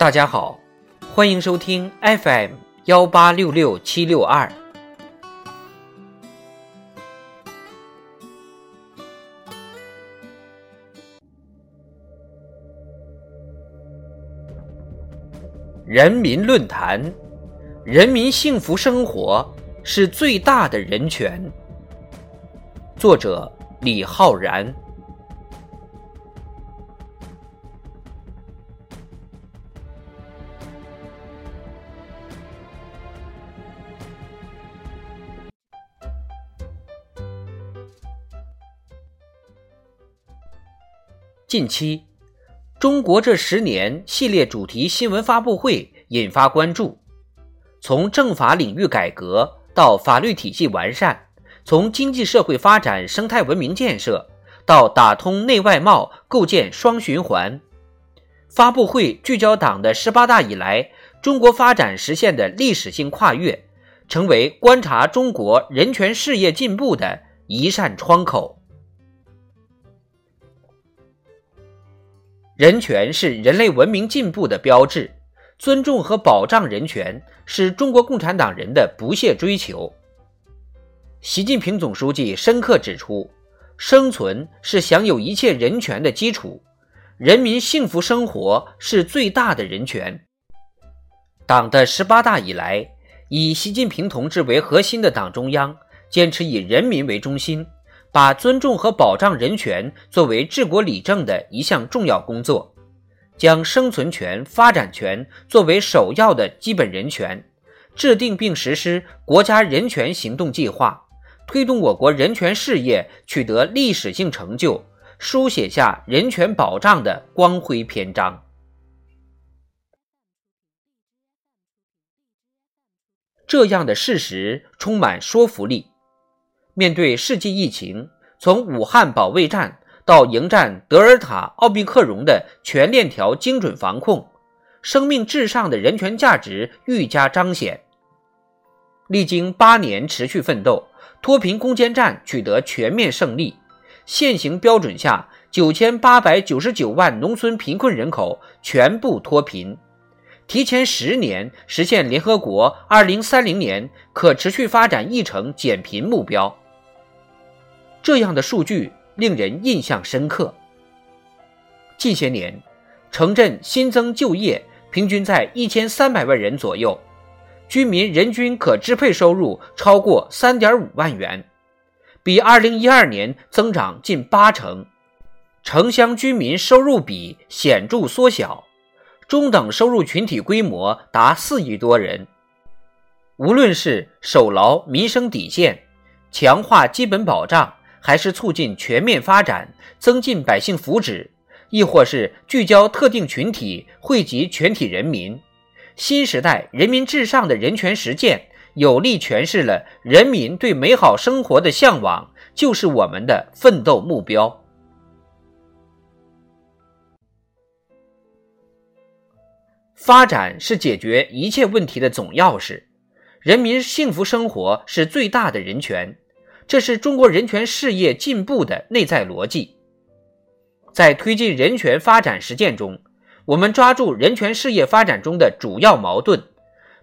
大家好，欢迎收听 FM 幺八六六七六二。人民论坛：人民幸福生活是最大的人权。作者：李浩然。近期，中国这十年系列主题新闻发布会引发关注。从政法领域改革到法律体系完善，从经济社会发展、生态文明建设到打通内外贸、构建双循环，发布会聚焦党的十八大以来中国发展实现的历史性跨越，成为观察中国人权事业进步的一扇窗口。人权是人类文明进步的标志，尊重和保障人权是中国共产党人的不懈追求。习近平总书记深刻指出，生存是享有一切人权的基础，人民幸福生活是最大的人权。党的十八大以来，以习近平同志为核心的党中央坚持以人民为中心。把尊重和保障人权作为治国理政的一项重要工作，将生存权、发展权作为首要的基本人权，制定并实施国家人权行动计划，推动我国人权事业取得历史性成就，书写下人权保障的光辉篇章。这样的事实充满说服力。面对世纪疫情，从武汉保卫战到迎战德尔塔、奥密克戎的全链条精准防控，生命至上的人权价值愈加彰显。历经八年持续奋斗，脱贫攻坚战取得全面胜利。现行标准下，九千八百九十九万农村贫困人口全部脱贫，提前十年实现联合国二零三零年可持续发展议程减贫目标。这样的数据令人印象深刻。近些年，城镇新增就业平均在一千三百万人左右，居民人均可支配收入超过三点五万元，比二零一二年增长近八成。城乡居民收入比显著缩小，中等收入群体规模达四亿多人。无论是守牢民生底线，强化基本保障。还是促进全面发展，增进百姓福祉，亦或是聚焦特定群体，惠及全体人民。新时代人民至上的人权实践，有力诠释了人民对美好生活的向往就是我们的奋斗目标。发展是解决一切问题的总钥匙，人民幸福生活是最大的人权。这是中国人权事业进步的内在逻辑。在推进人权发展实践中，我们抓住人权事业发展中的主要矛盾，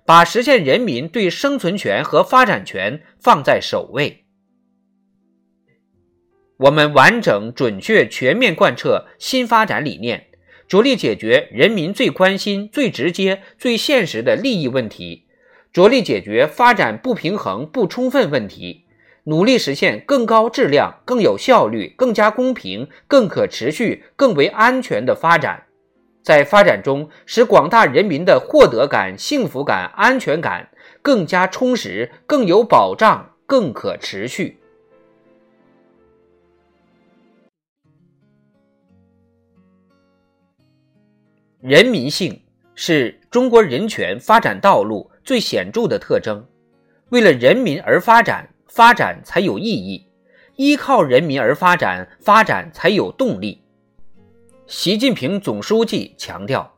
把实现人民对生存权和发展权放在首位。我们完整、准确、全面贯彻新发展理念，着力解决人民最关心、最直接、最现实的利益问题，着力解决发展不平衡、不充分问题。努力实现更高质量、更有效率、更加公平、更可持续、更为安全的发展，在发展中使广大人民的获得感、幸福感、安全感更加充实、更有保障、更可持续。人民性是中国人权发展道路最显著的特征，为了人民而发展。发展才有意义，依靠人民而发展，发展才有动力。习近平总书记强调，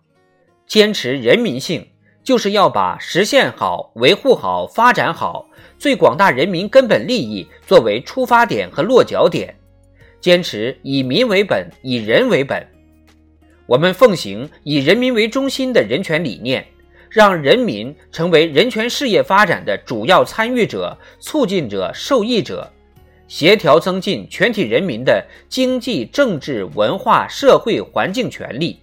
坚持人民性，就是要把实现好、维护好、发展好最广大人民根本利益作为出发点和落脚点，坚持以民为本、以人为本。我们奉行以人民为中心的人权理念，让人民成为人权事业发展的主要参与者、促进者、受益者，协调增进全体人民的经济、政治、文化、社会环境权利，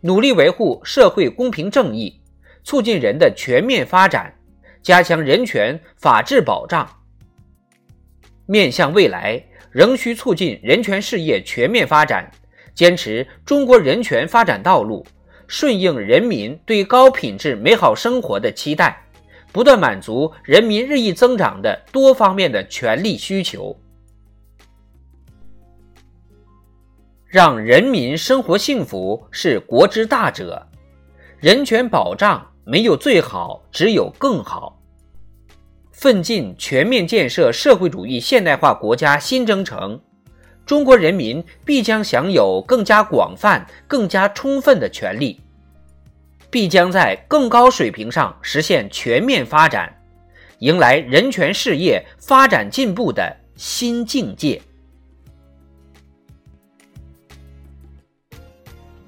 努力维护社会公平正义，促进人的全面发展，加强人权法治保障。面向未来，仍需促进人权事业全面发展。坚持中国人权发展道路，顺应人民对高品质美好生活的期待，不断满足人民日益增长的多方面的权利需求，让人民生活幸福是国之大者。人权保障没有最好，只有更好。奋进全面建设社会主义现代化国家新征程。中国人民必将享有更加广泛、更加充分的权利，必将在更高水平上实现全面发展，迎来人权事业发展进步的新境界。